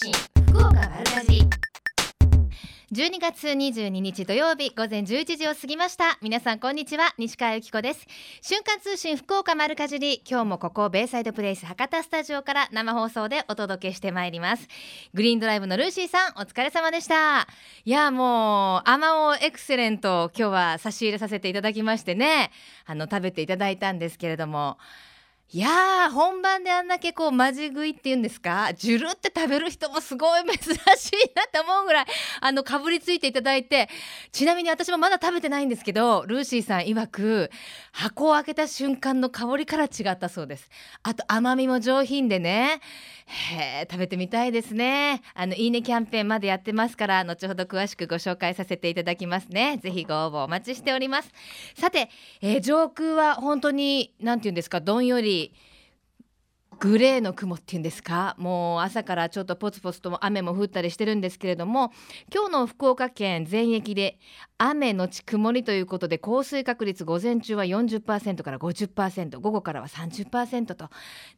信福岡丸かじり。12月22日土曜日午前11時を過ぎました。皆さんこんにちは西川由紀子です。瞬間通信福岡丸かじり。今日もここベイサイドプレイス博多スタジオから生放送でお届けしてまいります。グリーンドライブのルーシーさんお疲れ様でした。いやもうアマオエクセレント今日は差し入れさせていただきましてね。あの食べていただいたんですけれども。いやー本番であんだけこうまじ食いっていうんですか？ジュルって食べる人もすごい珍しいなって思うぐらいあのかぶりついていただいて。ちなみに私もまだ食べてないんですけどルーシーさん曰く箱を開けた瞬間の香りから違ったそうです。あと甘みも上品でね。へー食べてみたいですね。あのいいねキャンペーンまでやってますから後ほど詳しくご紹介させていただきますね。ぜひご応募お待ちしております。さて、えー上空は本当に何て言うんですかどんよりグレーの雲っていうんですか？もう朝からちょっとポツポツと雨も降ったりしてるんですけれども今日の福岡県全域で雨のち曇りということで降水確率午前中は40%から50%午後からは30%と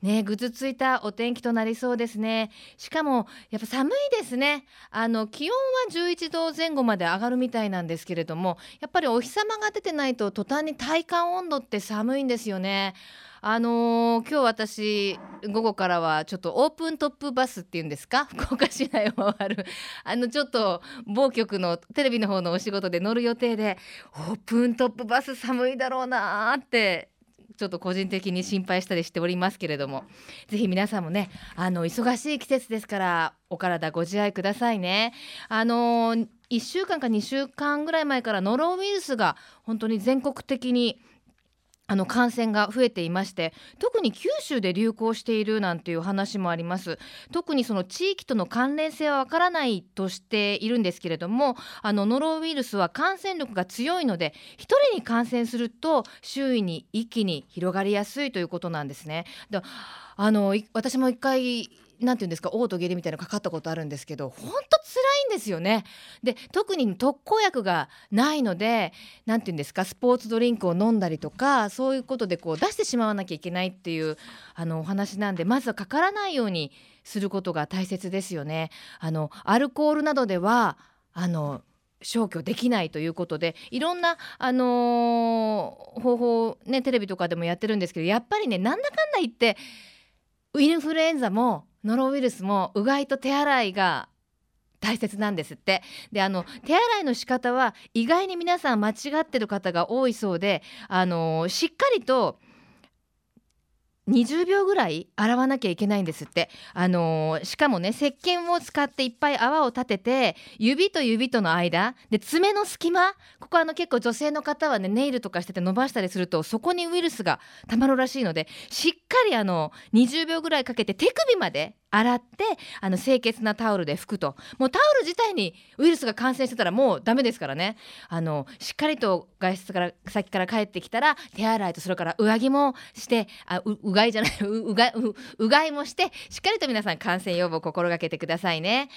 ねぐずついたお天気となりそうですね。しかもやっぱ寒いですね。あの気温は11度前後まで上がるみたいなんですけれどもやっぱりお日様が出てないと途端に体感温度って寒いんですよね。あのー今日私午後からはちょっとオープントップバスっていうんですか？福岡市内を回る。あのちょっと某局のテレビの方のお仕事で乗る予定でオープントップバス寒いだろうなーってちょっと個人的に心配したりしておりますけれども。ぜひ皆さんもねあの忙しい季節ですからお体ご自愛くださいね。あのー1週間か2週間ぐらい前からノロウイルスが本当に全国的にあの感染が増えていまして特に九州で流行しているなんていう話もあります特にその地域との関連性はわからないとしているんですけれどもあのノロウイルスは感染力が強いので1人に感染すると周囲に一気に広がりやすいということなんですね。であの私も一回なんていうんですか嘔吐下痢みたいなのかかったことあるんですけど本当辛いんですよね。で特に特効薬がないのでなんていうんですかスポーツドリンクを飲んだりとかそういうことでこう出してしまわなきゃいけないっていうあのお話なんでまずはかからないようにすることが大切ですよね。あのアルコールなどではあの消去できないということでいろんな、あのー方法ねテレビとかでもやってるんですけどやっぱりねなんだかんだ言ってインフルエンザもノロウイルスもうがいと手洗いが大切なんですって。であの手洗いの仕方は意外に皆さん間違ってる方が多いそうであのしっかりと20秒ぐらい洗わなきゃいけないんですって、あのーしかもね石鹸を使っていっぱい泡を立てて指と指との間で爪の隙間ここあの結構女性の方はねネイルとかしてて伸ばしたりするとそこにウイルスがたまるらしいのでしっかりあの20秒ぐらいかけて手首まで洗ってあの清潔なタオルで拭くと。もうタオル自体にウイルスが感染してたらもうダメですからね。あのしっかりと外出から先から帰ってきたら手洗いとそれから上着もしてあうがいじゃない うがうがいもしてしっかりと皆さん感染予防を心がけてくださいね。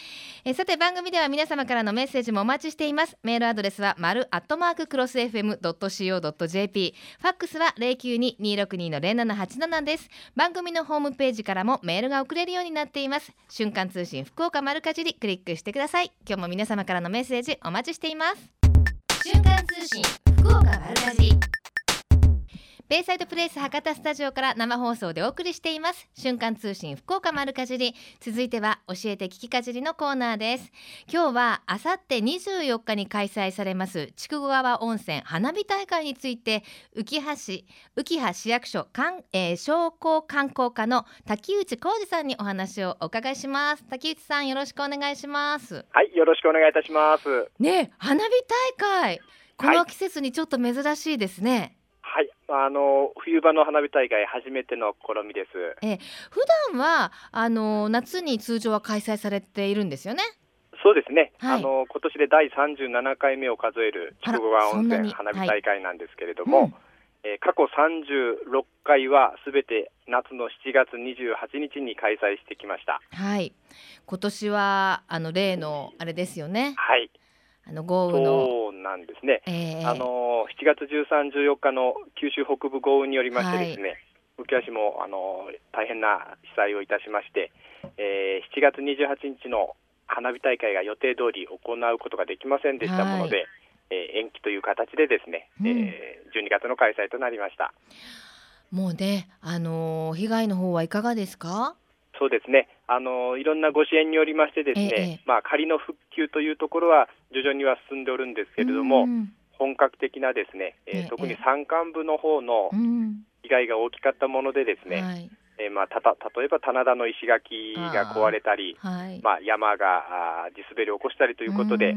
えさて番組では皆様からのメッセージもお待ちしています。メールアドレスは丸アットマーククロス FM.co.jp ファックスは092-262の0787です。番組のホームページからもメールが送れるようにななっています。瞬間通信福岡丸かじりクリックしてください。今日も皆様からのメッセージお待ちしています。瞬間通信福岡丸かじり。ベイサイドプレイス博多スタジオから生放送でお送りしています。瞬間通信福岡丸かじり。続いては教えて聞きかじりのコーナーです。今日はあさって24日に開催されます。筑後川温泉花火大会について浮羽市浮羽市役所観、えー商工観光課の滝内浩二さんにお話をお伺いします。滝内さんよろしくお願いします。はい、よろしくお願いいたします。ねえ花火大会。この季節にちょっと珍しいですね、はい、あの冬場の花火大会初めての試みです。えー普段はあの夏に通常は開催されているんですよね？そうですね。はいあの今年で第37回目を数える筑後川温泉花火大会なんですけれども、うんえー過去36回はすべて夏の7月28日に開催してきました。はい。今年はあの例のあれですよね？はい、あの豪雨の。そうなんですね。えーあの7月13、14日の九州北部豪雨によりましてですね、浮橋もあの大変な被災をいたしまして、えー7月28日の花火大会が予定通り行うことができませんでしたもので、はい、えー、延期という形でですね、うん、えー、12月の開催となりました。もうね、あのー、被害の方はいかがですか？そうですね、あのいろんなご支援によりましてですね、ええ、まあ、仮の復旧というところは徐々には進んでおるんですけれども、本格的なですね、えー、特に山間部の方の被害が大きかったものでですね、はい。えー、まあ、たた例えば棚田の石垣が壊れたり、はい、まあ、山があ地滑りを起こしたりということで、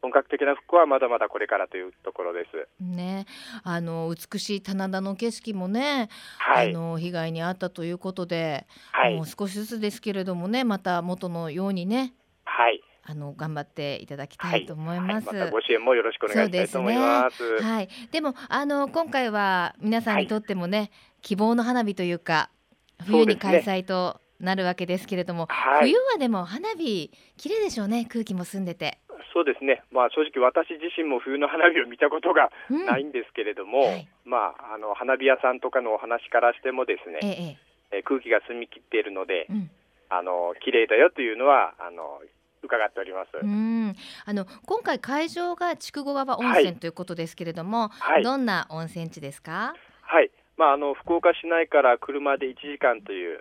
本格的な復興はまだまだこれからというところです。ね、あの美しい棚田の景色もね、はい、あの被害に遭ったということで、はい、もう少しずつですけれどもね、また元のようにね、はい、あの頑張っていただきたいと思います。はいはい、ま、ご支援もよろしくお願いしたいと思います。ね、はい。でもあの今回は皆さんにとってもね、希望の花火というか冬に開催となるわけですけれども、冬はでも花火綺麗でしょうね。空気も澄んでて。そうですね、まあ、正直、私自身も冬の花火を見たことがないんですけれども、うんはい、まあ、あの花火屋さんとかのお話からしてもですね、ええ、空気が澄み切っているので、うん、あの綺麗だよというのはあの伺っております。うん。あの今回会場が筑後川温泉ということですけれども、はい、どんな温泉地ですか？はい、まああの福岡市内から車で1時間という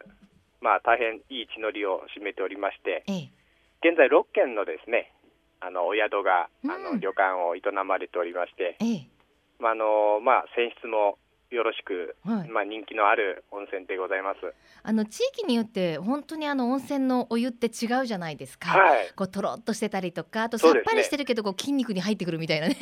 まあ大変いい地のりを占めておりまして、ええ、現在6軒のですねあのお宿が、あの旅館を営まれておりまして、ええ、まああのまあ泉質もよろしく、はい、まあ人気のある温泉でございます。あの地域によって本当にあの温泉のお湯って違うじゃないですか。はい、こうとろっとしてたりとか、あとさっぱりしてるけどこう筋肉に入ってくるみたいなね。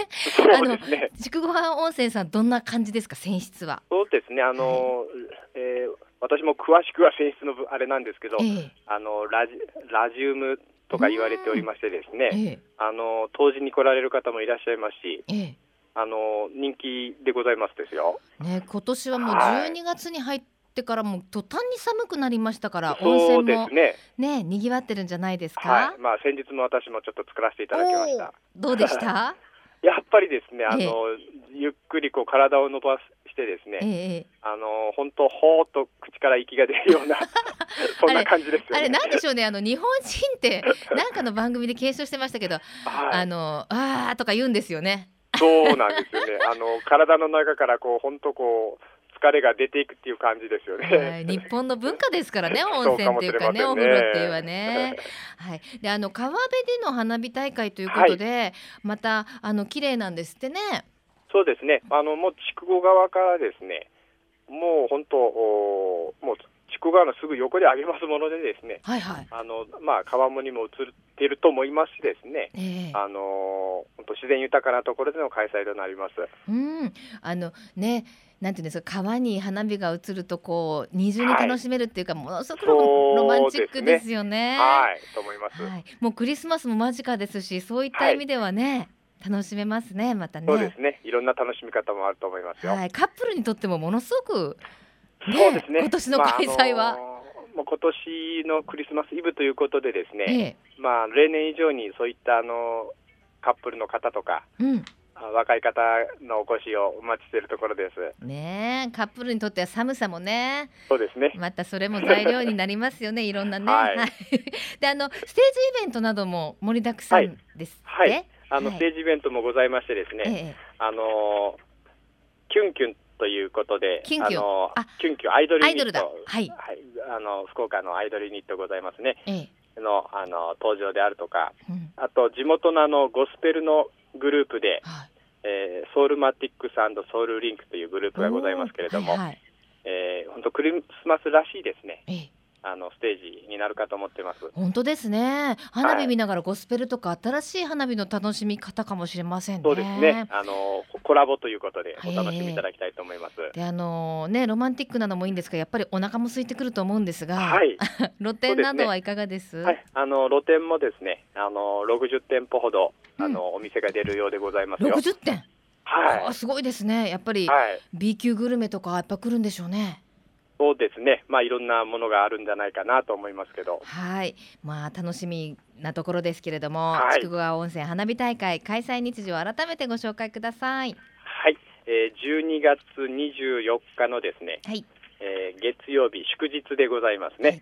あの筑後川温泉さんどんな感じですか泉質は？そうですね。あの、はい、えー、私も詳しくは泉質のあれなんですけど、えー、あのラジラジウムとか言われておりましてですね、えー、あの当時に来られる方もいらっしゃいますし。えーあの人気でございますですよ。ね、今年はもう12月に入ってからも途端に寒くなりましたから、温泉もねね賑わってるんじゃないですか？はい、まあ先日も私もちょっと作らせていただきました。どうでした？やっぱりですね、あの、ええ、ゆっくりこう体を伸ばしてですね、え、あの本当ほーっと口から息が出るような そんな感じですよね。あれなんでしょうね、あの日本人ってなんかの番組で検証してましたけど、はい、あのあーとか言うんですよね。そうなんですよね。あの体の中からこう本当こう疲れが出ていくっていう感じですよね。はい、日本の文化ですからね、温泉っていうかね、ねお風呂っていうはね。はい。で、あの川辺での花火大会ということで、はい、またあの綺麗なんですってね。そうですね。あのもう筑後川からですね、もう本当もう筑後川のすぐ横であげますものでですね、はいはい、あのまあ川面にも映っていると思いますしですね、えー、あの本当自然豊かなところでの開催となります。うん、あのね。なんていうんですか川に花火が映るとこう二重に楽しめるっていうか、はい、ものすごくロマンチックですよね。はいと思います、はい、もうクリスマスも間近ですしそういった意味ではね、はい、楽しめますねまたね。そうですねいろんな楽しみ方もあると思いますよ。はい、カップルにとってもものすごくそうですね。今年の開催は。まああのー、もう今年のクリスマスイブということでですね、ええ、まあ例年以上にそういったあのカップルの方とか、うん、若い方のお越しをお待ちしているところです。ねカップルにとっては寒さもね。そうですね。またそれも材料になりますよね。いろんなね。はい、で、あのステージイベントなども盛りだくさんですはい、はい、あの、はい、ステージイベントもございましてですね。ええ、あのキュンキュンということで、キュンキュン、あのキュンキュンアイドルユニット、はい、はい、あの福岡のアイドルユニットございますね。ええ、のあの登場であるとか、うん、あと地元のあのゴスペルのグループで、はい、えー、ソウルマティックスソウルリンクというグループがございますけれども、はいはい、えー、本当クリスマスらしいですね。ええあのステージになるかと思ってます。本当ですね。花火見ながらゴスペルとか新しい花火の楽しみ方かもしれませんね、そうですね。あのコラボということでお楽しみいただきたいと思います、であのねロマンティックなのもいいんですがやっぱりお腹も空いてくると思うんですが、はい、露店などはいかがです、ね、はい、あの露店もですねあの60店舗ほどあの、うん、お店が出るようでございますよ。60店はい、すごいですね。やっぱり B 級グルメとかやっぱ来るんでしょうねそうですね、まあ、いろんなものがあるんじゃないかなと思いますけど。はい、まあ、楽しみなところですけれども、はい、筑後川温泉花火大会開催日時を改めてご紹介ください。はい、えー、12月24日のですね、はい、えー、月曜日祝日でございますね。はい、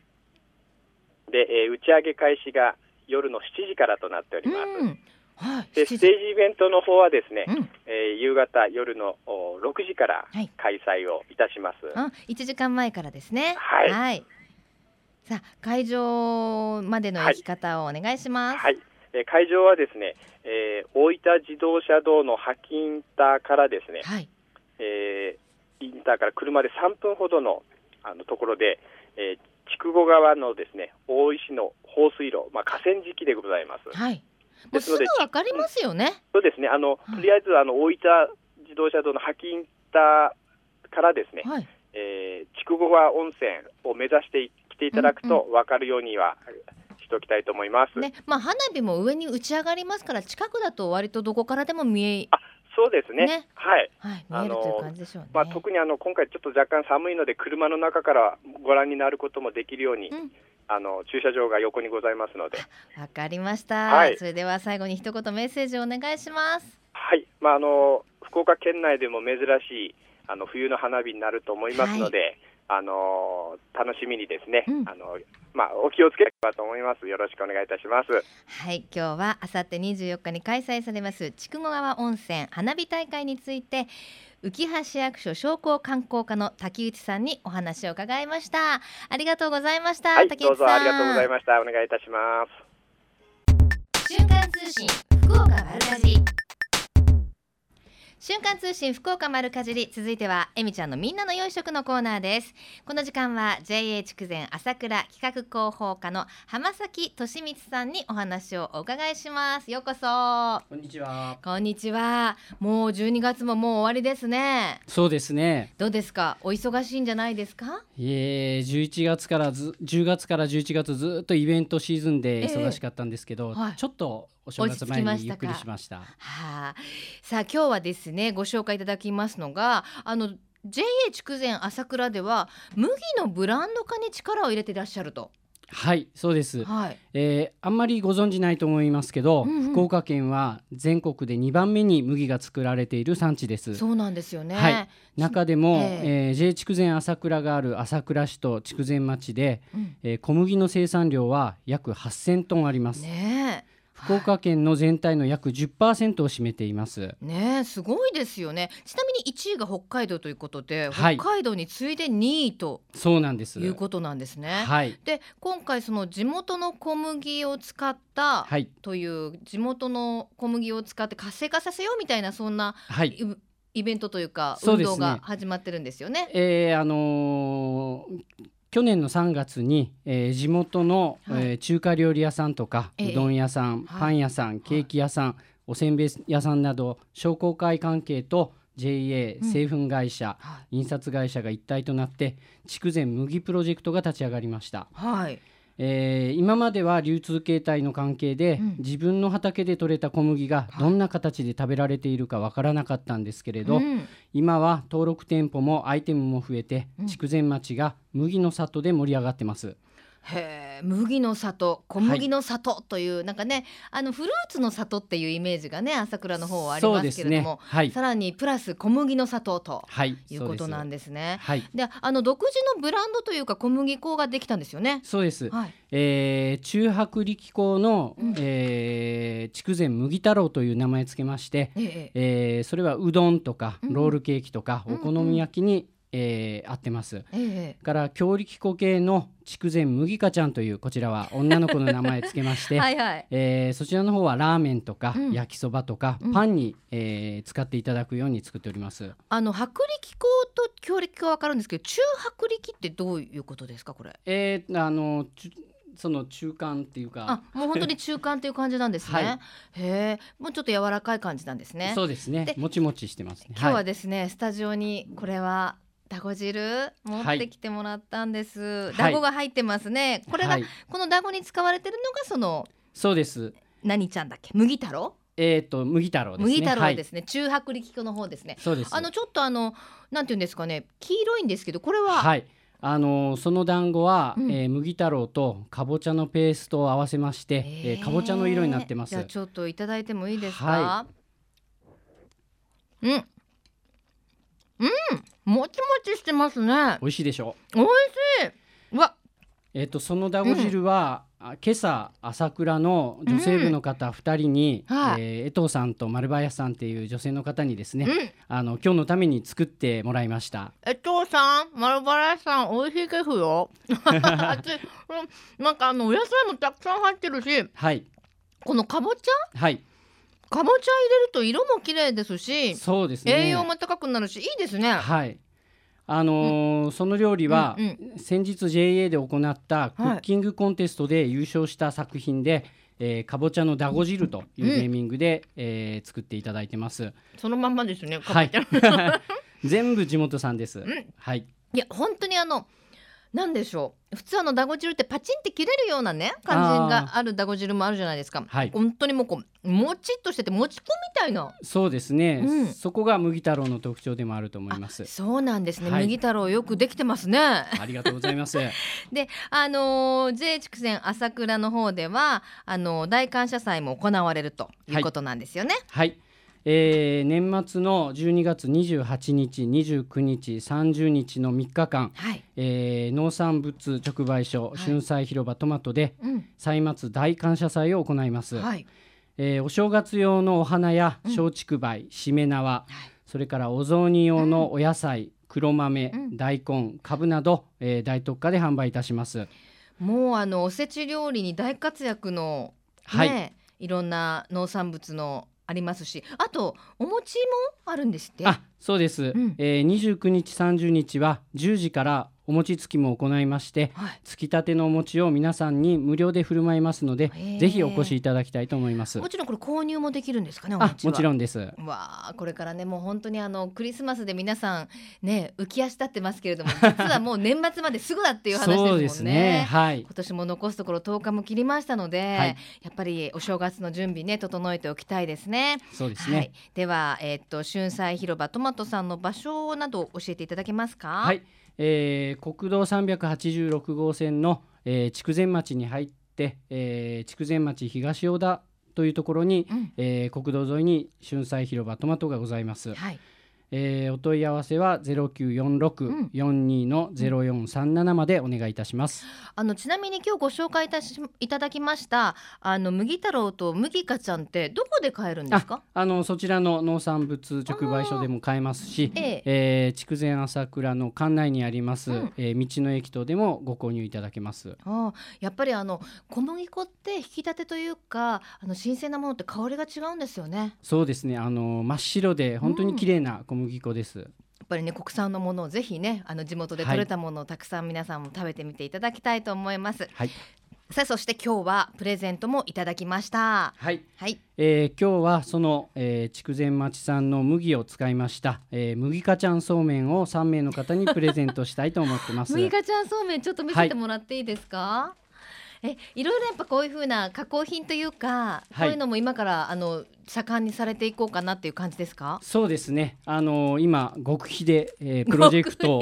で、えー、打ち上げ開始が夜の7時からとなっております。はい、でステージイベントの方はですね、うん、えー、夕方夜の6時から開催をいたします。はい、1時間前からですね。はい。はい、さあ会場までの行き方をお願いします。はい。えー、会場はですね、えー、大分自動車道のハキインターからですね、はい、えー、インターから車で3分ほどのあのところで、えー、筑後川のですね大石の放水路、まあ、河川敷でございます。はい。ですので、すぐわかりますよね。そうですね。あの、とりあえずあの大分自動車道のハキインターからですね、はい、えー、筑後川温泉を目指して来ていただくとわかるようには。しておきたいと思います。ね、まあ花火も上に打ち上がりますから近くだと割とどこからでも見えあそうですね。ねはい。はい、見えるという感じでしょうね。まあ特にあの今回ちょっと若干寒いので車の中からご覧になることもできるように、うん、あの駐車場が横にございますので。わかりました、はい。それでは最後に一言メッセージをお願いします。はい。まああの福岡県内でも珍しいあの冬の花火になると思いますので。はいあの楽しみにですね、うん、あのまあお気をつければと思います。よろしくお願いいたします。はい、今日はあさって24日に開催されます筑後川温泉花火大会について浮橋役所商工観光課の滝内さんにお話を伺いました。ありがとうございました。はい、どうぞありがとうございました。お願いいたします。瞬間通信福岡丸かじり。瞬間通信福岡丸かじり続いてはえみちゃんのみんなの良い食のコーナーです。この時間は JA 筑前朝倉企画広報課の浜崎俊光さんにお話をお伺いします。ようこそ。こんにちは。こんにちは。もう12月ももう終わりですね。そうですね。どうですか？お忙しいんじゃないですか？いえ11月からず10月から11月ずっとイベントシーズンで忙しかったんですけど、えーはい、ちょっとお正月前にゆっくりしました。はあ、さあ今日はですねご紹介いただきますのがあの JA 筑前朝倉では麦のブランド化に力を入れていらっしゃると。はいそうです、はい、えー、あんまりご存じないと思いますけど、うんうん、福岡県は全国で2番目に麦が作られている産地です。そうなんですよね、はい、中でも、えー、えー、J 筑前朝倉がある朝倉市と筑前町で、うん、えー、小麦の生産量は約8000トンあります。ね福岡県の全体の約10%を占めています。ねすごいですよね。ちなみに1位が北海道ということで、はい、北海道に次いで2位とそうなんですいうことなんですね。はい、で今回その地元の小麦を使ったという、地元の小麦を使って活性化させようみたいなそんな、はい、イベントというか運動が始まってるんですよね。ねえー、あのー去年の3月に、えー、地元の、はい、えー、中華料理屋さんとか、うどん屋さん、パン屋さん、ケーキ屋さん、おせんべい屋さんなど商工会関係と JA 製粉会社、印刷会社が一体となって筑前麦プロジェクトが立ち上がりました。はいえー、今までは流通形態の関係で、うん、自分の畑で採れた小麦がどんな形で食べられているかわからなかったんですけれど、今は登録店舗もアイテムも増えて、筑前町が麦の里で盛り上がってます。へ麦の里小麦の里という、はい、なんかねあのフルーツの里っていうイメージがね朝倉の方はありますけれども、ね。はい、さらにプラス小麦の里ということなんですね。はい、であの独自のブランドというか小麦粉ができたんですよね。そうです、はい、えー、中薄力粉の、うん、えー、筑前麦太郎という名前つけまして、ええ。えー、それはうどんとかロールケーキとか、お好み焼きにえー、合ってます、えー、から強力粉系の筑前麦香ちゃんというこちらは女の子の名前つけまして はい、えー、そちらの方はラーメンとか、焼きそばとか、うん、パンに、えー、使っていただくように作っております。あの薄力粉と強力粉は分かるんですけど中薄力ってどういうことですかこれ？えー、あのその中間っていうかあもう本当に中間っていう感じなんですね、はい、へえもうちょっと柔らかい感じなんですね。そうですね。もちもちしてますね。今日はですね、はい、スタジオにこれはだご汁持ってきてもらったんです。だ、ご、が入ってますね。これが、はい、このだごに使われてるのがそのそうです。何ちゃんだっけ？麦太郎？えっ、ー、と麦太郎、ね、麦太郎ですね、はい、中薄力粉の方ですね。そうです。あのちょっとあのなんていうんですかね黄色いんですけどこれははいあのその団子は、うん、えー、麦太郎とかぼちゃのペーストを合わせまして、えー、えー、かぼちゃの色になってます。じゃちょっといただいてもいいですか？はい、うんうんもちもちしてますね。美味しいでしょ？美味しい。うわ。えっ、とそのだご汁は、うん、今朝朝倉の女性部の方2人に、うん、えー、江藤さんと丸林さんっていう女性の方にですね、うん、あの今日のために作ってもらいました。江藤さん丸林さん美味しいですよ。なんかあのお野菜もたくさん入ってるし、はい、このかぼちゃ？はいかぼちゃ入れると色も綺麗ですしそうですね栄養も高くなるしいいですねはいあのーうん、その料理は、うんうん、先日 JA で行ったクッキングコンテストで優勝した作品で、はい、えー、かぼちゃのだご汁というネーミングで、うん、えー、作っていただいてます。そのまんまですね。はい。全部地元産です。うん、はい。いや本当にあのなんでしょう？普通あのだご汁ってパチンって切れるようなね感じがあるだご汁もあるじゃないですか、はい、本当にもうこうもちっとしててもち粉みたいなそうですね、うん、そこが麦太郎の特徴でもあると思います。そうなんですね、はい、麦太郎よくできてますね。ありがとうございます。であのー、J 筑前朝倉の方ではあのー、大感謝祭も行われるということなんですよね。はい、はいえー、年末の12月28日29日30日の3日間、はい、えー、農産物直売所、はい、春菜広場トマトで、うん、歳末大感謝祭を行います、はい、えー、お正月用のお花や松竹梅、しめ縄、それからお雑煮用のお野菜、黒豆、うん、大根かぶなど、えー、大特価で販売いたします。もうあのおせち料理に大活躍の、ね、はい、いろんな農産物のありますしあとお餅もあるんですって。あそうです、うん、えー、29日30日は10時からお餅つきも行いまして、はい、つきたてのお餅を皆さんに無料で振る舞いますのでぜひお越しいただきたいと思います。もちろんこれ購入もできるんですかねあもちろんです。わあこれからねもう本当にあのクリスマスで皆さんね浮き足立ってますけれども 実はもう年末まですぐだっていう話ですもんね。ね、はい、今年も残すところ10日も切りましたので、はい、やっぱりお正月の準備ね整えておきたいですね。そうですね、はい、ではえー、っと春菜広場トマトさんの場所など教えていただけますか？はい。えー、国道386号線の、えー、筑前町に入って、えー、筑前町東小田というところに、うん、えー、国道沿いに春菜広場トマトがございます。はいえー、お問い合わせはゼロ九四六四二のゼロ四三七までお願いいたします。あのちなみに今日ご紹介いたしいただきましたあの麦太郎と麦香ちゃんってどこで買えるんですか？あのそちらの農産物直売所でも買えますし、えええー、筑前朝倉の館内にあります、うん、えー、道の駅等でもご購入いただけます。あやっぱりあの小麦粉って引き立てというかあの新鮮なものって香りが違うんですよね。そうですねあの真っ白で本当に綺麗な小麦麦粉ですやっぱりね国産のものをぜひねあの地元で採れたものをたくさん皆さんも食べてみていただきたいと思います。はいさあそして今日はプレゼントもいただきました。はい。はい。えー、今日はその、えー、筑前町産の麦を使いました、えー、麦かちゃんそうめんを3名の方にプレゼントしたいと思ってます。麦かちゃんそうめんちょっと見せてもらっていいですか？はい、えいろいろやっぱこういう風な加工品というか、こういうのも今からあの盛んにされていこうかなっていう感じですか？そうですね。あの今極秘で、えー、プロジェクト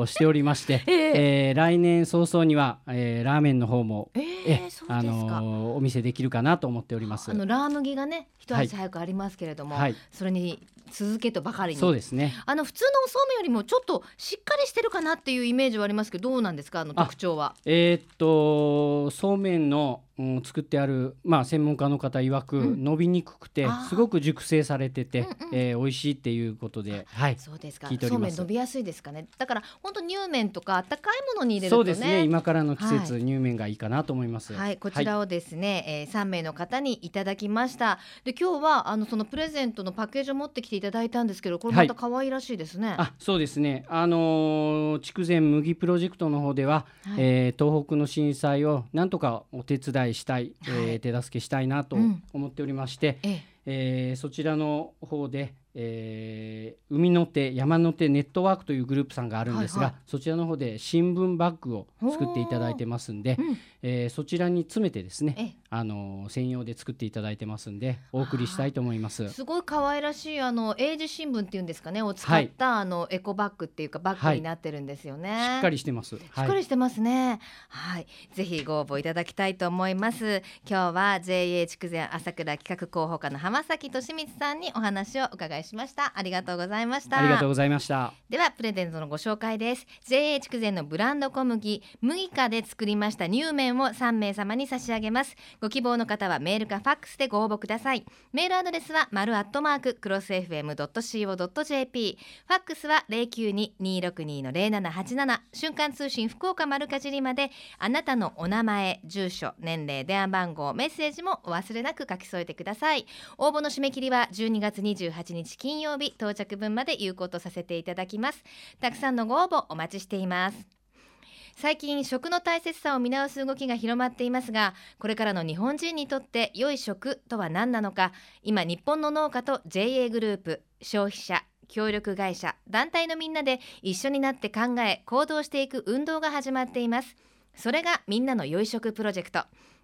をしておりまして、えー、えー、来年早々には、えー、ラーメンの方も、えー、あのお見せできるかなと思っております。あのラー麦がね一足早くありますけれども、はい、それに続けとばかりに。そうですね。あの普通のおそうめんよりもちょっとしっかりしてるかなっていうイメージはありますけどどうなんですか？あの特徴は。えー、っとそうめんのうん、作ってある、まあ、専門家の方曰く、うん、伸びにくくてすごく熟成されてて、うんうん、えー、美味しいっていうことで、はい、そうですか。そうめん伸びやすいですかね。だから本当乳麺とか温かいものに入れると、ね、そうですね。今からの季節、はい、乳麺がいいかなと思います。はい。こちらをですね、はい、えー、3名の方にいただきました。で今日はあのそのプレゼントのパッケージを持ってきていただいたんですけどこれまた可愛らしいですね、はい、あそうですね。あのー、筑前麦プロジェクトの方では、はい、えー、東北の震災をなんとかお手伝いしたい、えーえー、手助けしたいなと思っておりまして、うん、え。えー、そちらの方で、えー、海の手山の手ネットワークというグループさんがあるんですが、はいはい、そちらの方で新聞バッグを作っていただいてますんで、うん、えー、そちらに詰めてですねあの専用で作っていただいてますんでお送りしたいと思います。すごい可愛らしいあの英字新聞っていうんですかねを使った、はい、あのエコバッグっていうかバッグになってるんですよね。はい、しっかりしてます。しっかりしてますね。はい、ぜひご応募いただきたいと思います。今日は JA 筑前朝倉企画広報課の浜崎俊光さんにお話を伺いしました。ありがとうございました。ありがとうございました。ではプレゼントのご紹介です。JA 筑前のブランド小麦麦菓で作りました乳麺を3名様に差し上げます。ご希望の方はメールかファックスでご応募くださいメールアドレスは丸アットマーククロス FM.co.jp ファックスは092-262-0787瞬間通信福岡丸かじりまであなたのお名前住所年齢電話番号メッセージもお忘れなく書き添えてください応募の締め切りは12月28日金曜日到着分まで有効とさせていただきます。たくさんのご応募お待ちしています。最近食の大切さを見直す動きが広まっていますがこれからの日本人にとって良い食とは何なのか今日本の農家と JA グループ消費者協力会社団体のみんなで一緒になって考え行動していく運動が始まっています。それがみんなの良い食プロジェクト。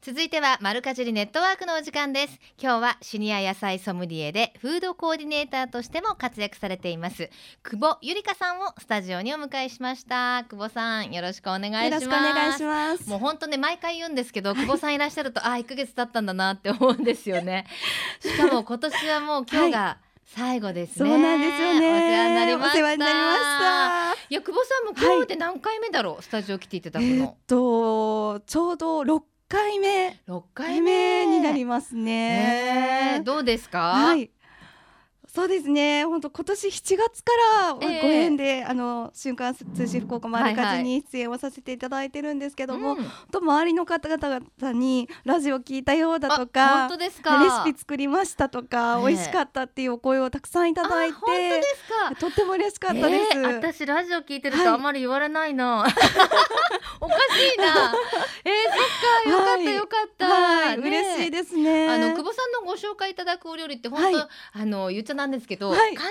続いてはマルカジリネットワークのお時間です今日はシニア野菜ソムリエでフードコーディネーターとしても活躍されています久保ゆりかさんをスタジオにお迎えしました久保さんよろしくお願いしますよろしくお願いしますもう本当ね毎回言うんですけど久保さんいらっしゃるとあ1ヶ月経ったんだなって思うんですよね しかも今年はもう今日が、はい最後ですね。そうなんですよね。お世話になりました。いや久保さんも今日で何回目だろう、はい、スタジオ来ていただくの。えー、っとちょうど六回目。六回目になりますね、え。ー、どうですか？はいそうですね。本当今年7月からご縁で、えー、あの瞬間通信福岡丸かじに出演をさせていただいてるんですけども、はいはい、と周りの方々にラジオ聞いたようだとか本当ですか？レシピ作りましたとか、えー、美味しかったっていうお声をたくさんいただいて本当ですか？とっても嬉しかったです、えー、私ラジオ聞いてるとあんまり言われないな、はい、おかしいな。えー、そっかよかったよかった、はい、ね、嬉しいですね。あの久保さんのご紹介いただくお料理って本当、あの言っちゃなんですけど、簡単で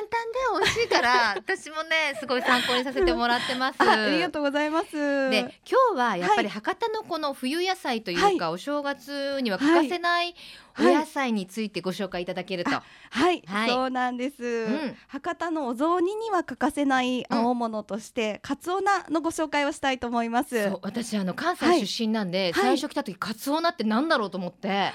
美味しいから 私もねすごい参考にさせてもらってます。ありがとうございます。で今日はやっぱり博多のこの冬野菜というか、お正月には欠かせないお野菜についてご紹介いただけると。はい、はい、そうなんです、うん、博多のお雑煮には欠かせない青物として、うん、カツオナのご紹介をしたいと思います。私あの関西出身なんで、最初来た時カツオナってなんだろうと思って。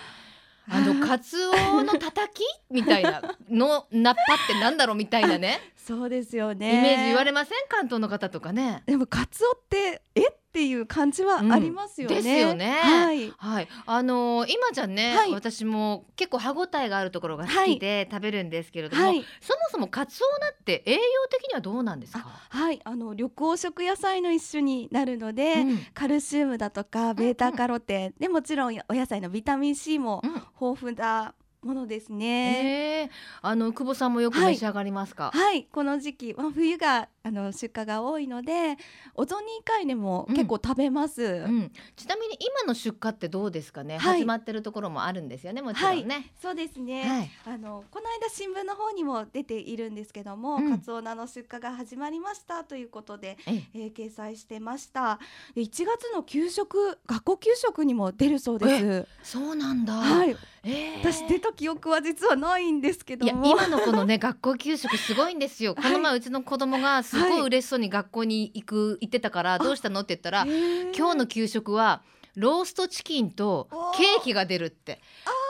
あの カツオのたたきみたいなのナッパってなんだろうみたいなね。そうですよね。イメージ言われません？関東の方とかね。でもカツオってえ？っていう感じはありますよね。うん、ですよね。はい、はい、あのー、今じゃね、はい、私も結構歯ごたえがあるところが好きで食べるんですけれども、はい、そもそもカツオナって栄養的にはどうなんですか？はい、あの緑黄色野菜の一種になるので、うん、カルシウムだとかベータカロテン、うん、でもちろんお野菜のビタミン C も豊富だものですね。えー、あの久保さんもよく召し上がりますか？はい、はい、この時期、まあ、冬があの出荷が多いので、お雑煮以外でも結構食べます、うんうん、ちなみに今の出荷ってどうですかね？はい、始まってるところもあるんですよね？もちろんね。はい、そうですね。あのこの間新聞の方にも出ているんですけども、カツオナの出荷が始まりましたということで、ええー、掲載してました。1月の給食学校給食にも出るそうです。そうなんだ。はい。えー、私出た記憶は実はないんですけども。今のこのね学校給食すごいんですよ、この前うちの子供がすごい嬉しそうに学校に行く行ってたからどうしたのって言ったら今日の給食はローストチキンとケーキが出るって。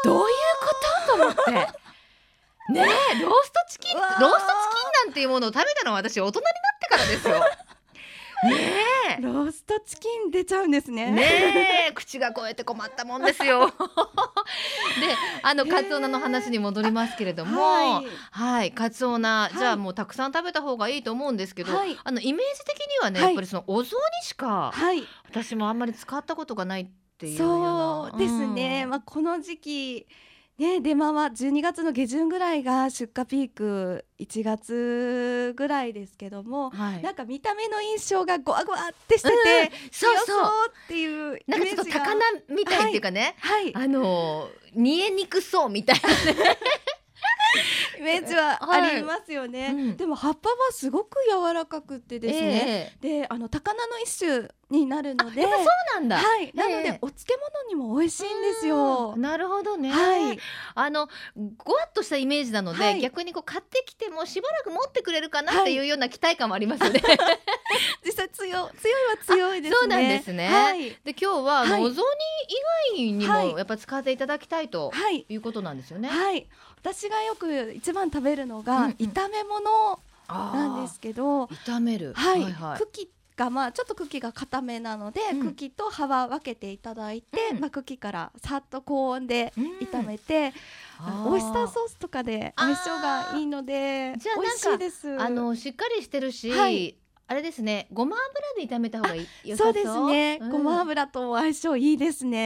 どういうこと？と思って。ねえローストチキンローストチキンなんていうものを食べたのは私大人になってからですよ。ねローストチキン出ちゃうんですね。ね口がこうやって困ったもんですよ。で、あのカツオナの話に戻りますけれども、はい、はい、カツオナ、じゃあもうたくさん食べた方がいいと思うんですけど、はい、あのイメージ的にはね、やっぱりそのお雑煮しか、はい、私もあんまり使ったことがないっていうそうですね。うん、まあこの時期ね、出回は12月の下旬ぐらいが出荷ピーク1月ぐらいですけども、はい、なんか見た目の印象がゴワゴワってしてて、うん、そうそう。っていうなんかちょっと高菜みたいっていうかね、はい、はい、あの煮えにくそうみたいなね イメージはありますよね、はい。うん、でも葉っぱはすごく柔らかくてですね、えー、であの高菜の一種になるので。そうなんだ。はい。なので、お漬物にも美味しいんですよ。なるほどね。はい。あのごわっとしたイメージなので、はい、逆にこう買ってきてもしばらく持ってくれるかなってい。うような期待感もありますよね、はい、実際強強いは強いですね。そうなんですね、はい、で今日はお雑煮以外にもやっぱ使っていただきたいということなんですよね。はい私がよく一番食べるのが炒め物なんですけど、炒める。はい、はいはい、茎がまあちょっと茎が固めなので、うん、茎と葉は分けていただいて、うん、まあ、茎からさっと高温で炒めて、うん、オイスターソースとかで相性がいいのでじゃあ美味しいです。あのしっかりしてるし、はい、あれですねごま油で炒めた方がいいそう？ですね、ごま油と相性いいですね。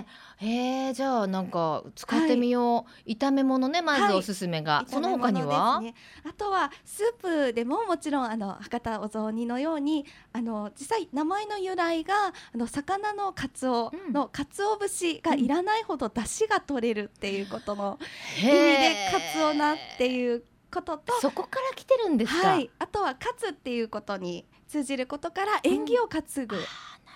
ねへえじゃあなんか使ってみよう、はい、炒め物ねまずおすすめが、はい、その他には、ね、あとはスープでももちろんあの博多お雑煮のようにあの実際名前の由来があの魚のカツオのかつお節がいらないほど出汁が取れるっていうことの意味でカツオなっていうこととそこから来てるんですか、はい、あとは勝つっていうことに通じることから縁起を担ぐ、っ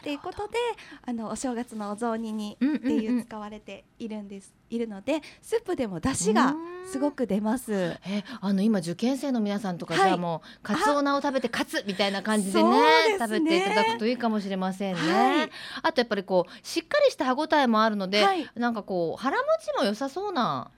ていうことであのお正月のお雑煮にっていう使われているんです、いるのでスープでも出汁がすごく出ます。えあの今受験生の皆さんとか、じゃあもうかつお菜を食べて勝つみたいな感じでね、ね、食べていただくといいかもしれませんね。はい、あとやっぱりこうしっかりした歯ごたえもあるので、はい、なんかこう腹持ちも良さそうな。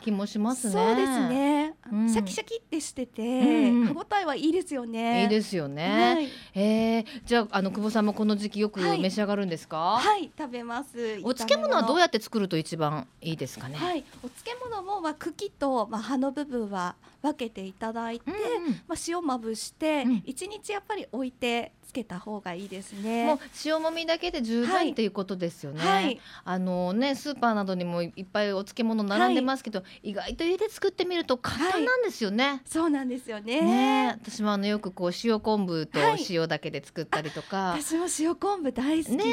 気もしますね。そうですね。うん、シャキシャキってしてて、うんうん、歯ごたえはいいですよね。いいですよね。はい、えー、じゃああの久保さんもこの時期よく召し上がるんですか？はい、はい、食べます。お漬物はどうやって作ると一番いいですかね？はい、お漬物もまあ茎とまあ葉の部分は分けていただいて、うん、まあ塩まぶして一、日やっぱり置いてつけた方がいいですね。もう塩もみだけで十分、はい、ということですよね。はい、あのねスーパーなどにもいっぱいお漬物並んでますけど、意外と家で作ってみると簡単なんですよね。はい、そうなんですよね。ね私もあのよくこう塩昆布と塩だけで作ったりとか。はい、私も塩昆布大好きで。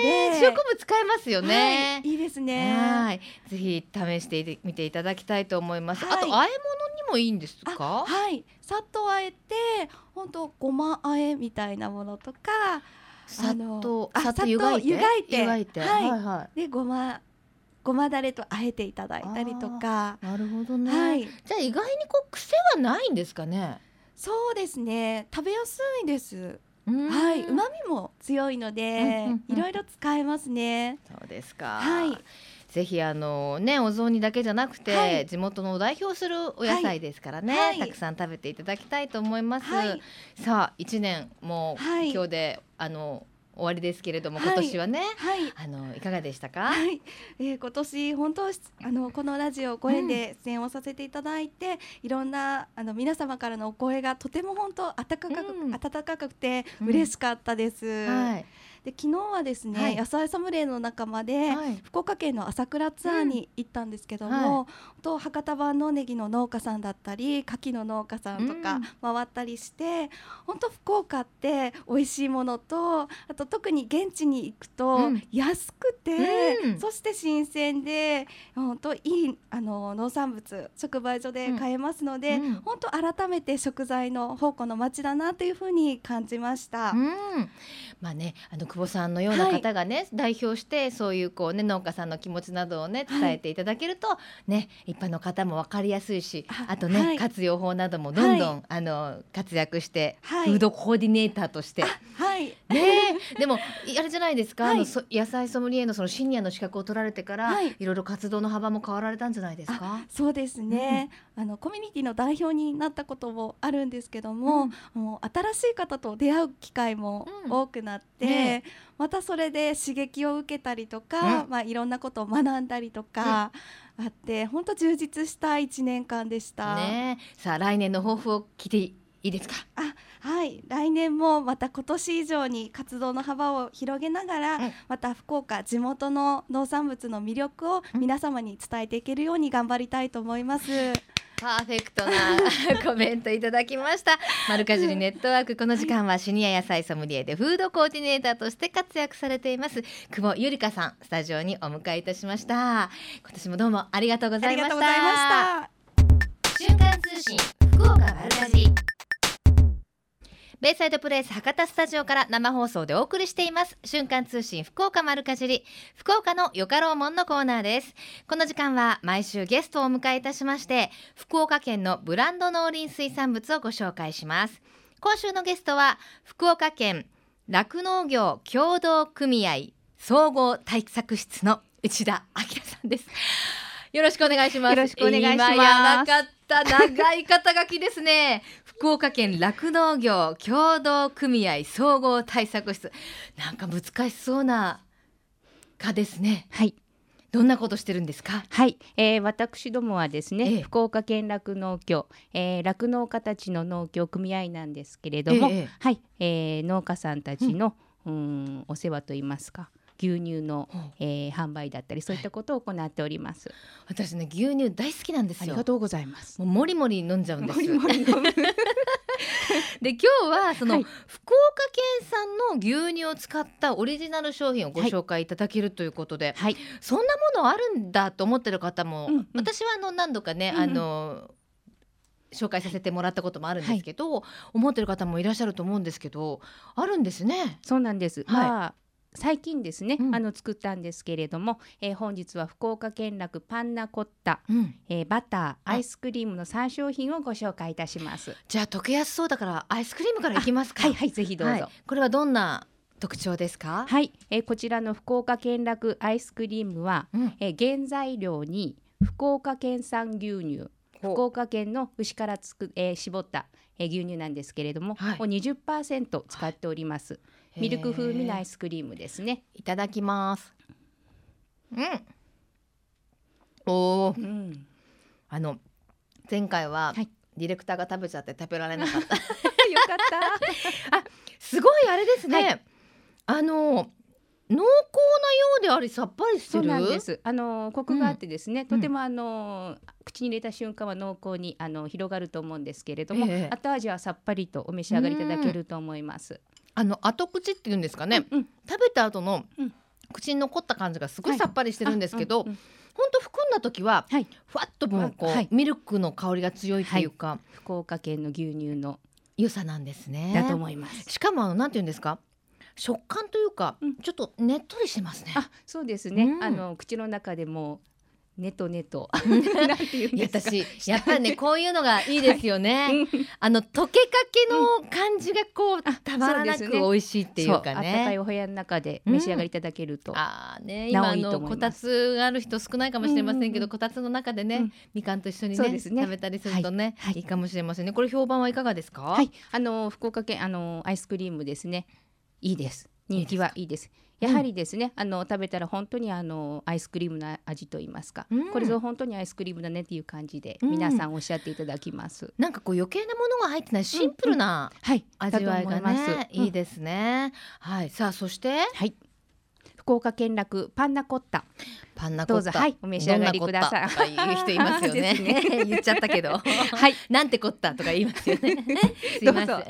塩昆布使えますよね。はい、いいですね。はい、ぜひ試してみていただきたいと思います。あと和え物にもいいんですか？はい、さっとあえて、本当ごまあえみたいなものとか。さっとさっと湯がいて。湯がいて。はい、はいはい、でごまごまだれとあえていただいたりとか。なるほどね、はい、じゃあ意外にこう癖はないんですかね？そうですね。食べやすいです。はい、旨味も強いので、いろいろ使えますね。そうですか。はい。ぜひあのねお雑煮だけじゃなくて、はい、地元の代表するお野菜ですからね、はい、たくさん食べていただきたいと思います。はい、さあ一年もう、今日であの終わりですけれども、今年はね、はい、あのいかがでしたか？はい、えー、今年本当あのこのラジオご縁で出演をさせていただいて、うん、いろんなあの皆様からのお声がとても本当温かく、うん、温かくて嬉しかったです。うん、はい。で昨日はですね、はい、野菜ソムリエの仲間で、はい、福岡県の朝倉ツアーに行ったんですけども、うん、と博多版のネギの農家さんだったり牡蠣の農家さんとか回ったりして、本、当、福岡って美味しいものとあと特に現地に行くと安くて、うん、そして新鮮で本当いいあの農産物直売所で買えますので、本、当、改めて食材の宝庫の街だなというふうに感じました。まあねあの久保さんのような方がね、はい、代表してそういうこうね農家さんの気持ちなどをね伝えていただけると、はい、ね一般の方も分かりやすいしあとね、はい、活用法などもどんどん、あの活躍して、フードコーディネーターとして。はい。ねでもあれじゃないですか、あの野菜ソムリエのそのシニアの資格を取られてから、い、ろいろ活動の幅も変わられたんじゃないですか？そうですね、うん、あのコミュニティの代表になったこともあるんですけども、うん、もう新しい方と出会う機会も多くなって、ね、またそれで刺激を受けたりとか、うん、まあ、いろんなことを学んだりとか、あって本当充実した1年間でした。ね、さあ来年の抱負を聞いていいですか？あはい。来年もまた今年以上に活動の幅を広げながら、うん、また福岡地元の農産物の魅力を皆様に伝えていけるように頑張りたいと思います。パーフェクトな コメントいただきました。マルカジリネットワークこの時間はシニア野菜ソムリエでフードコーディネーターとして活躍されています久保ゆりかさんスタジオにお迎えいたしました。今年もどうもありがとうございました。瞬間通信福岡マルカジベイサイドプレイス博多スタジオから生放送でお送りしています瞬間通信福岡丸かじり福岡のよかろうもんのコーナーですこの時間は毎週ゲストをお迎えいたしまして福岡県のブランド農林水産物をご紹介します今週のゲストは福岡県酪農業協同組合総合対策室の内田明さんですよろしくお願いします。よろしくお願いします。なかった長い肩書きですね。福岡県酪農業協同組合総合対策室。なんか難しそうな課ですね。はい。どんなことしてるんですか？はい、えー、私どもはですね、ええ、福岡県酪農協、えー、酪農家たちの農協組合なんですけれども、え、はい、えー、農家さんたちの、うん、うんお世話といいますか。牛乳の、えー、販売だったりそういったことを行っております、はい、私ね牛乳大好きなんですよありがとうございますもうもりもり飲んじゃうんですで今日はその、はい、福岡県産の牛乳を使ったオリジナル商品をご紹介いただけるということで、はい、そんなものあるんだと思ってる方も、うんうん、私はあの何度かね、うんうん、あの紹介させてもらったこともあるんですけど、はい、思ってる方もいらっしゃると思うんですけどあるんですね。そうなんです、はい、まあ最近ですね、うん、あの作ったんですけれども、えー、本日は福岡県楽パンナコッタ、うん、えー、バターアイスクリームの3商品をご紹介いたします。じゃあ溶けやすそうだからアイスクリームからいきますか。はいはいぜひどうぞ、はい、これはどんな特徴ですか？はい、えー、こちらの福岡県楽アイスクリームは、うん、えー、原材料に福岡県産牛乳福岡県の牛からつく、えー、絞った、えー、牛乳なんですけれども、はい、を20%使っております、はいミルク風味のアイスクリームですね。いただきます。うん。おお、うん、あの前回は、はい、ディレクターが食べちゃって食べられなかった。よかった。あすごいあれですね、はい、あの濃厚なようでありさっぱりしてる。そうなんです。あのコクがあってですね、うん、とてもあの、口に入れた瞬間は濃厚にあの広がると思うんですけれども、えー、後味はさっぱりとお召し上がりいただけると思います、あの後口っていうんですかね、うんうん、食べた後の口に残った感じがすごいさっぱりしてるんですけど、はい、ほん。と含んだ時は、はい、ふわっともうこう、はい、ミルクの香りが強いっていうか、福岡県の牛乳の良さなんですね。だと思います。しかもあのなんていうんですか食感というか、うん、ちょっとねっとりしてますね。あそうですね、うん、あの口の中でもネトネトなんていうんですか？私やっぱりね こういうのがいいですよね、はい、あの溶けかけの感じがこう、たまらなく美味しいっていうかね。温かいお部屋の中で召し上がりいただけると、うん、あね今のこたつがある人少ないかもしれませんけど、こたつの中でね、うん、みかんと一緒にね、ね、食べたりするとね、はい、い。いかもしれませんね。これ評判はいかがですか？はい。あの福岡県あのアイスクリームですね。いいです。人気はいいですやはりですね、うん、あの食べたら本当にあのアイスクリームな味と言いますか、うん、これぞ本当にアイスクリームだねっていう感じで皆さんおっしゃっていただきます、うん、なんかこう余計なものが入ってないシンプルな、はい、味わいがね、いいですね、はい。さあそしてはい福岡県楽パンナコッタ。パンナコッタ。はいお召し上がりください。言う人いますよね。ね、言っちゃったけど。はい。なんてこったとか言いますよね。すいません、は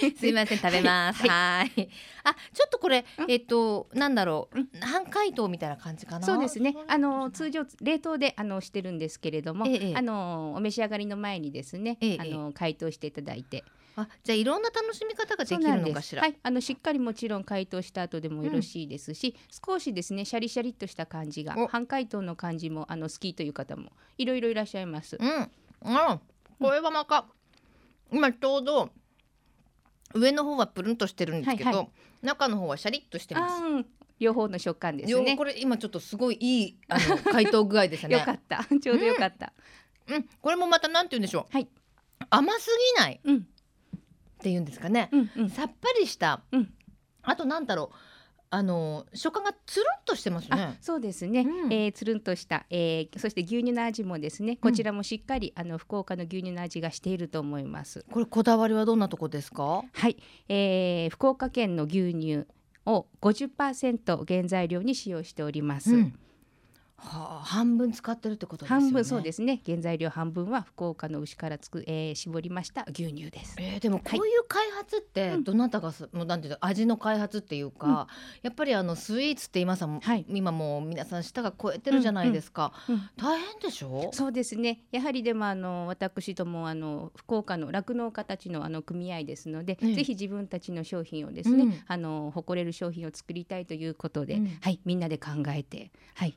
い、すいません食べます。はい。あちょっとこれえっとなんだろう。半解凍みたいな感じかな。そうですね。あの通常冷凍であのしてるんですけれども、ええ、あのお召し上がりの前にですね、え、あの解凍していただいて。あじゃあいろんな楽しみ方ができるのかしら。はい。あのしっかりもちろん解凍した後でもよろしいですし、うん、少しですねシャリシャリっとした感じが半解凍の感じもあの好きという方もいろいろいらっしゃいます。うん、あこれはまた、うん、今ちょうど上の方はプルンとしてるんですけど、はいはい、中の方はシャリッとしてます。両方の食感ですね。これ今ちょっとすごいいいあの解凍具合ですね。よかった。ちょうどよかった、うん、うん、これもまたなんて言うんでしょう、はい、甘すぎない、うん。っていうんですかね、うんうん、さっぱりした、うん、あとなんだろうあの食感がつるんとしてますね。そうですね。うん、えー、つるんとした、えー、そして牛乳の味もですね、こちらもしっかり、うん、あの福岡の牛乳の味がしていると思います。これこだわりはどんなとこですか？はい、えー、福岡県の牛乳を50%原材料に使用しております。うんはあ、半分使ってるってことですね。半分そうですね。原材料半分は福岡の牛からつく、えー、絞りました。牛乳です。えー、でもこういう開発ってどなたが、はい、もうなんていう味の開発っていうか、うん、やっぱりあのスイーツって今さ、はい、今もう皆さん舌が超えてるじゃないですか。うんうん、大変でしょ？そうですね。やはりでもあの私どもあの福岡の酪農家たちのあの組合ですので、ぜひ自分たちの商品をですね、あの誇れる商品を作りたいということで、はい。みんなで考えてはい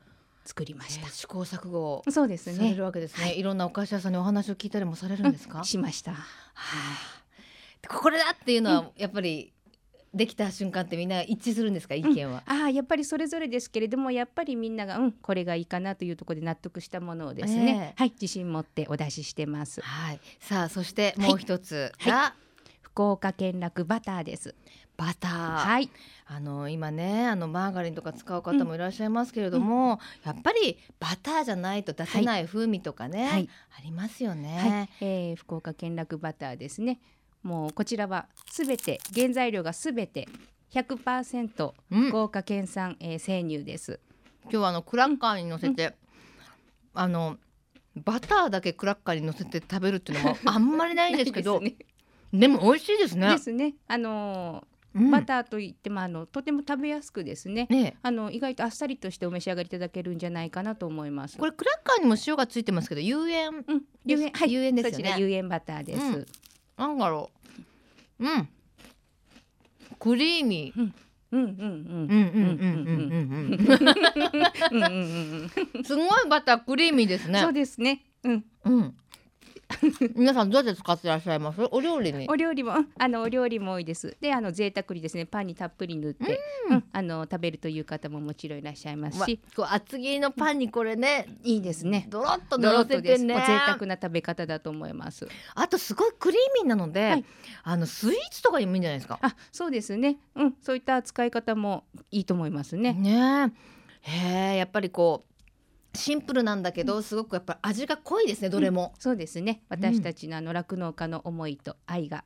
作りました、えー、試行錯誤そうですね。されるわけですね、はい、いろんなお菓子屋さんにお話を聞いたりもされるんですか、うん、しました。はい、これだっていうのはやっぱり、できた瞬間ってみんな一致するんですか？意見は、うん、あやっぱりそれぞれですけれどもやっぱりみんながうんこれがいいかなというところで納得したものをですね、えー、はい自信持ってお出ししてます。はい、さあそしてもう一つが、はい、福岡県楽バターです。バター、はい、あの今ねあのマーガリンとか使う方もいらっしゃいますけれども、うん、やっぱりバターじゃないと出せない風味とかね、はい、ありますよね、はい、えー、福岡県楽バターですね。もうこちらはすべて原材料がすべて100%福岡県産、うん、えー、生乳です。今日はあのクラッカーに乗せて、うん、あのバターだけクラッカーに乗せて食べるっていうのもあんまりないんですけど ね、でも美味しいですね。ですね。あのーバターといってもあのとても食べやすくですね、ね、あの意外とあっさりとしてお召し上がりいただけるんじゃないかなと思います。これクラッカーにも塩がついてますけど有塩、うん、有塩。はい。有塩ですよね。有塩バターです、うん、なんだろう。うん。クリーミー、うんうん。うんうんうん。すごいバタークリーミーですね。そうですね。うん。うん。皆さんどうやって使ってらっしゃいます？お料理に。お料理もあのお料理も多いです。であの贅沢にですねパンにたっぷり塗って、うん、あの食べるという方ももちろんいらっしゃいますし。こう厚切りのパンにこれね、いいですね。ドロッと塗らせてね。贅沢な食べ方だと思います。あとすごいクリーミーなので、はい、あのスイーツとかにもいいんじゃないですか？あそうですね。うんそういった使い方もいいと思いますね。ねへえやっぱりこうシンプルなんだけど、すごくやっぱ味が濃いですねどれも、うん、そうですね。私たちのあの酪農家の思いと愛が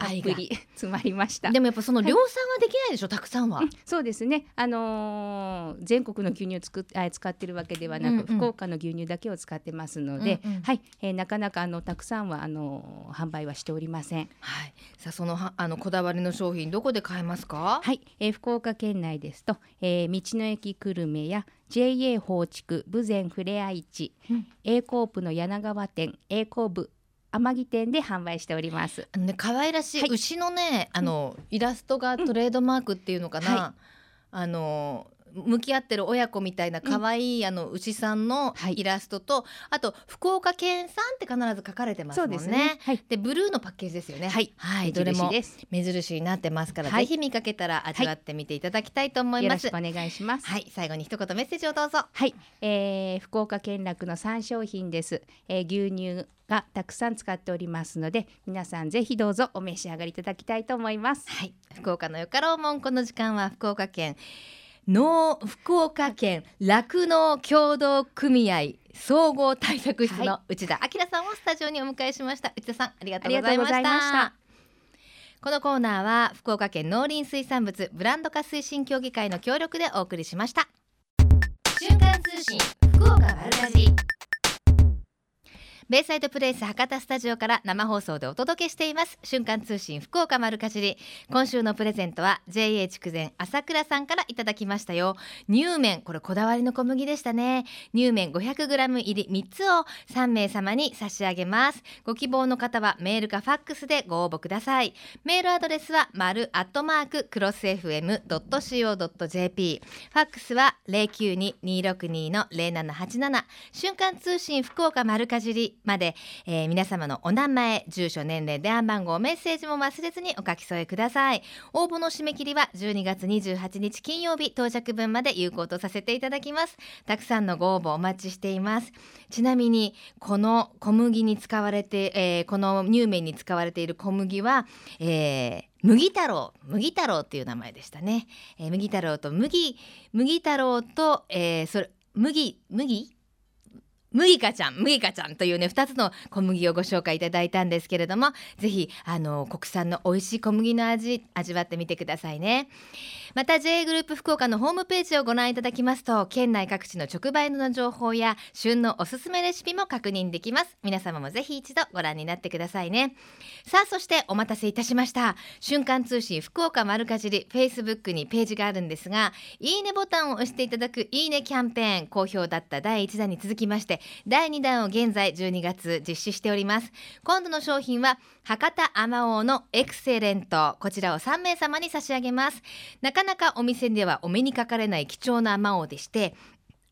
たっぷり詰まりました。でもやっぱその量産はできないでしょ、はい、たくさんは、うん、そうですね。あのー、全国の牛乳をつくあ使ってるわけではなく、うんうん、福岡の牛乳だけを使ってますので、うんうん、はい、えー、なかなかあのたくさんはあのー、販売はしておりません。はい。さあそのはあのこだわりの商品どこで買えますか？はい、えー、福岡県内ですと、えー、道の駅久留米や JA 放畜豊前ふれあい地、うん、A コープの柳川店 A コープ天城店で販売しております。あのね可愛らしい、はい、牛のねあの、イラストがトレードマークっていうのかな、うん。はい、あの向き合ってる親子みたいな可愛い、うん、あの牛さんのイラストと、はい、あと福岡県産って必ず書かれてますもんね。で、ねはい、ブルーのパッケージですよね。はい、はい、どれも目印になってますから、ぜひ見かけたら味わってみていただきたいと思います。よろしくお願いします。はい、最後に一言メッセージをどうぞ。はい、えー、福岡県楽の三商品です。えー、牛乳がたくさん使っておりますので皆さんぜひどうぞお召し上がりいただきたいと思います。はい、福岡のよかろうもんこの時間は福岡県農福岡県酪農協同組合総合対策室の内田明さんをスタジオにお迎えしました。内田さんありがとうございました。このコーナーは福岡県農林水産物ブランド化推進協議会の協力でお送りしました。瞬間通信福岡丸かじベイサイドプレイス博多スタジオから生放送でお届けしています。瞬間通信福岡丸かじり。今週のプレゼントは JA 筑前朝倉さんからいただきましたよ。乳麺。これこだわりの小麦でしたね。乳麺 500g 入り3つを3名様に差し上げます。ご希望の方はメールかファックスでご応募ください。メールアドレスは丸アットマーククロス FM.co.jp ファックスは092-262の0787瞬間通信福岡丸かじり。まで、えー、皆様のお名前住所年齢電話番号メッセージも忘れずにお書き添えください。応募の締め切りは12月28日金曜日到着分まで有効とさせていただきます。たくさんのご応募お待ちしています。ちなみにこの小麦に使われて、えー、この乳麺に使われている小麦は、えー麦太郎麦太郎っていう名前でしたね、えー、麦太郎と麦麦太郎と、えー、それ麦麦？麦香ちゃん麦香ちゃんというね2つの小麦をご紹介いただいたんですけれどもぜひあの国産の美味しい小麦の味味わってみてくださいね。また JA グループ福岡のホームページをご覧いただきますと県内各地の直売の情報や旬のおすすめレシピも確認できます。皆様もぜひ一度ご覧になってくださいね。さあそしてお待たせいたしました。瞬間通信福岡丸かじり Facebook にページがあるんですがいいねボタンを押していただくいいねキャンペーン好評だった第1弾に続きまして第2弾を現在12月実施しております。今度の商品は博多あまおうのエクセレント。こちらを3名様に差し上げます。なかなかお店ではお目にかかれない貴重なあまおうでして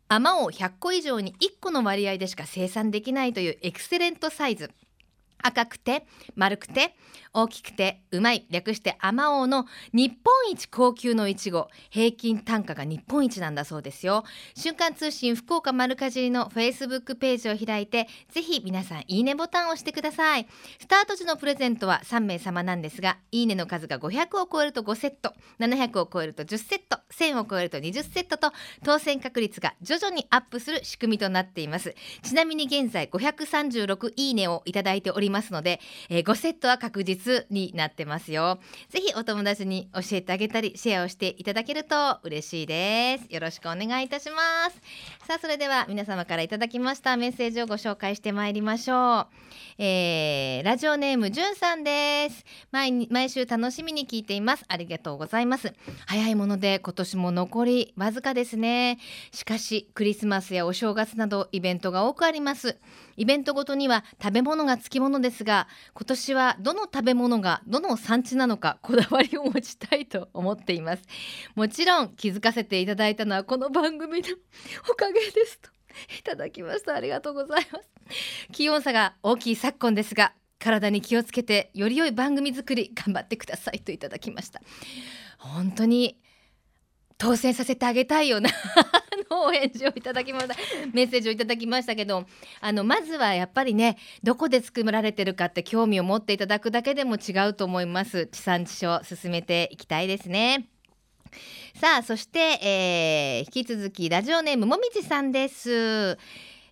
あまおう100個以上に1個の割合でしか生産できないというエクセレントサイズ。赤くて丸くて大きくてうまい略してあまおうの日本一高級のいちご平均単価が日本一なんだそうですよ。瞬間通信福岡丸かじりのフェイスブックページを開いてぜひ皆さんいいねボタンを押してください。スタート時のプレゼントは3名様なんですがいいねの数が500を超えると5セット700を超えると10セット1000を超えると20セットと当選確率が徐々にアップする仕組みとなっています。ちなみに現在536いいねをいただいておりますので、えー、5セットは確実になってますよ。ぜひお友達に教えてあげたりシェアをしていただけると嬉しいです。よろしくお願いいたします。さあそれでは皆様からいただきましたメッセージをご紹介してまいりましょう、えー、ラジオネームじゅんさんです。毎毎週楽しみに聞いています。ありがとうございます。早いもので今年も残りわずかですね。しかしクリスマスやお正月などイベントが多くあります。イベントごとには食べ物がつきものですが今年はどの食べ物がどの産地なのかこだわりを持ちたいと思っています。もちろん気づかせていただいたのはこの番組のおかげですと。いただきました。ありがとうございます。気温差が大きい昨今ですが体に気をつけてより良い番組作り頑張ってくださいといただきました。本当に当選させてあげたいよな。のお返事をいただきました。メッセージをいただきましたけど。あのまずはやっぱりねどこで作られてるかって興味を持っていただくだけでも違うと思います。地産地消進めていきたいですね。さあそして、えー、引き続きラジオネームもみじさんです。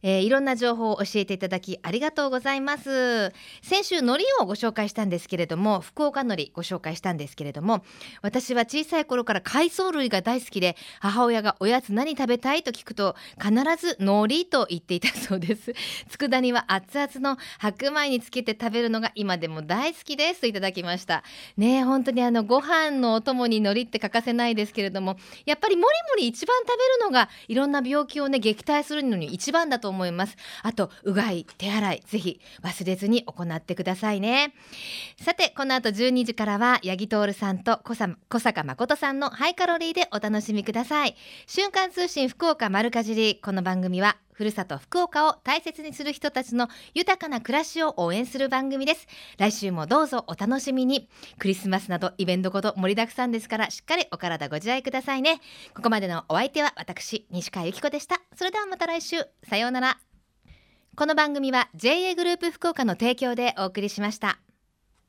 えー、いろんな情報を教えていただきありがとうございます。先週海苔をご紹介したんですけれども福岡海苔ご紹介したんですけれども私は小さい頃から海藻類が大好きで母親がおやつ何食べたいと聞くと必ず海苔と言っていたそうです。佃煮は熱々の白米につけて食べるのが今でも大好きですといただきました。ね本当にあのご飯のお供に海苔って欠かせないですけれどもやっぱりもりもり一番食べるのがいろんな病気をね撃退するのに一番だと思います。あとうがい手洗いぜひ忘れずに行ってくださいね。さてこの後12時からは八木徹さんと小坂誠さんのハイカロリーでお楽しみください。瞬間通信福岡丸かじりこの番組はふるさと福岡を大切にする人たちの豊かな暮らしを応援する番組です。来週もどうぞお楽しみに。クリスマスなどイベントごと盛りだくさんですからしっかりお体ご自愛くださいね。ここまでのお相手は私西川由紀子でした。それではまた来週。さようなら。この番組は JA グループ福岡の提供でお送りしました。